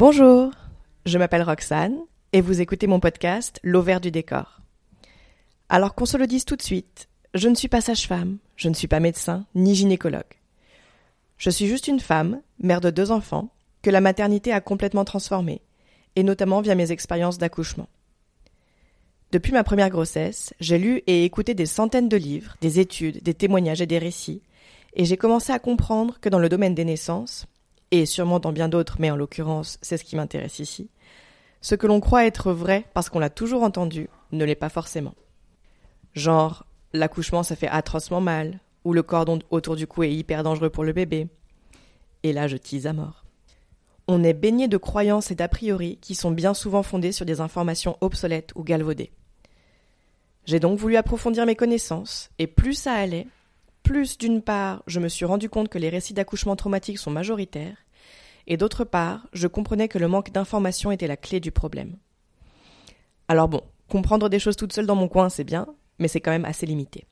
Bonjour, je m'appelle Roxane et vous écoutez mon podcast L'Auvert du décor. Alors qu'on se le dise tout de suite, je ne suis pas sage-femme, je ne suis pas médecin ni gynécologue. Je suis juste une femme, mère de deux enfants, que la maternité a complètement transformée, et notamment via mes expériences d'accouchement. Depuis ma première grossesse, j'ai lu et écouté des centaines de livres, des études, des témoignages et des récits, et j'ai commencé à comprendre que dans le domaine des naissances, et sûrement dans bien d'autres, mais en l'occurrence c'est ce qui m'intéresse ici, ce que l'on croit être vrai parce qu'on l'a toujours entendu ne l'est pas forcément. Genre, l'accouchement ça fait atrocement mal, ou le cordon autour du cou est hyper dangereux pour le bébé. Et là je tease à mort. On est baigné de croyances et d'a priori qui sont bien souvent fondées sur des informations obsolètes ou galvaudées. J'ai donc voulu approfondir mes connaissances, et plus ça allait, plus d'une part, je me suis rendu compte que les récits d'accouchement traumatique sont majoritaires, et d'autre part, je comprenais que le manque d'information était la clé du problème. Alors bon, comprendre des choses toutes seules dans mon coin, c'est bien, mais c'est quand même assez limité.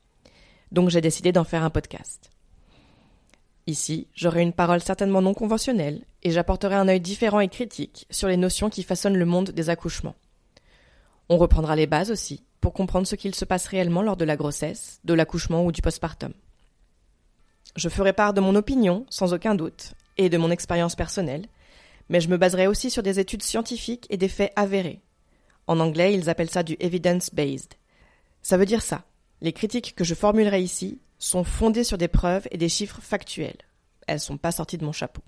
Donc j'ai décidé d'en faire un podcast. Ici, j'aurai une parole certainement non conventionnelle, et j'apporterai un œil différent et critique sur les notions qui façonnent le monde des accouchements. On reprendra les bases aussi, pour comprendre ce qu'il se passe réellement lors de la grossesse, de l'accouchement ou du postpartum. Je ferai part de mon opinion, sans aucun doute, et de mon expérience personnelle, mais je me baserai aussi sur des études scientifiques et des faits avérés. En anglais, ils appellent ça du evidence-based. Ça veut dire ça. Les critiques que je formulerai ici sont fondées sur des preuves et des chiffres factuels. Elles ne sont pas sorties de mon chapeau.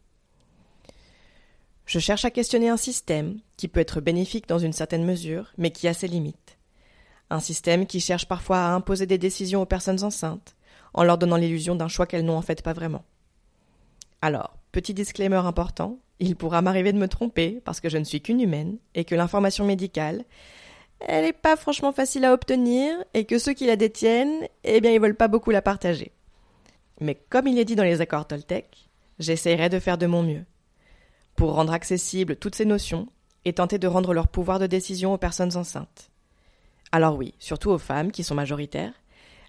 Je cherche à questionner un système qui peut être bénéfique dans une certaine mesure, mais qui a ses limites. Un système qui cherche parfois à imposer des décisions aux personnes enceintes, en leur donnant l'illusion d'un choix qu'elles n'ont en fait pas vraiment. Alors, petit disclaimer important, il pourra m'arriver de me tromper parce que je ne suis qu'une humaine et que l'information médicale, elle n'est pas franchement facile à obtenir et que ceux qui la détiennent, eh bien, ils veulent pas beaucoup la partager. Mais comme il est dit dans les accords Toltec, j'essaierai de faire de mon mieux pour rendre accessibles toutes ces notions et tenter de rendre leur pouvoir de décision aux personnes enceintes. Alors oui, surtout aux femmes qui sont majoritaires,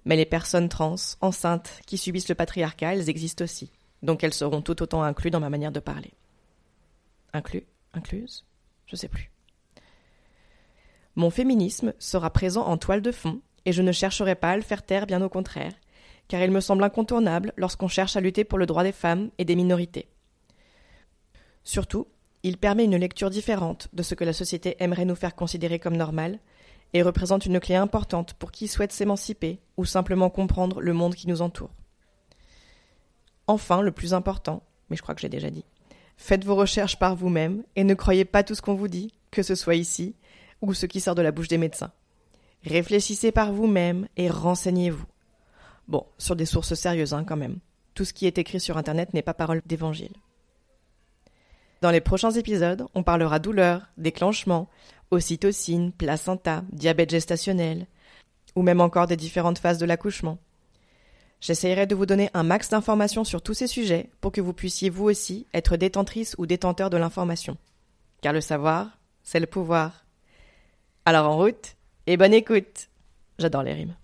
mais les personnes trans, enceintes, qui subissent le patriarcat, elles existent aussi. Donc elles seront tout autant incluses dans ma manière de parler. Inclus Incluses Je sais plus. Mon féminisme sera présent en toile de fond, et je ne chercherai pas à le faire taire, bien au contraire, car il me semble incontournable lorsqu'on cherche à lutter pour le droit des femmes et des minorités. Surtout, il permet une lecture différente de ce que la société aimerait nous faire considérer comme normal, et représente une clé importante pour qui souhaite s'émanciper ou simplement comprendre le monde qui nous entoure. Enfin, le plus important, mais je crois que j'ai déjà dit, faites vos recherches par vous-même et ne croyez pas tout ce qu'on vous dit, que ce soit ici ou ce qui sort de la bouche des médecins. Réfléchissez par vous-même et renseignez-vous. Bon, sur des sources sérieuses hein, quand même. Tout ce qui est écrit sur Internet n'est pas parole d'évangile. Dans les prochains épisodes, on parlera douleur, déclenchement, ocytocine, placenta, diabète gestationnel, ou même encore des différentes phases de l'accouchement. J'essaierai de vous donner un max d'informations sur tous ces sujets pour que vous puissiez vous aussi être détentrice ou détenteur de l'information. Car le savoir, c'est le pouvoir. Alors en route, et bonne écoute. J'adore les rimes.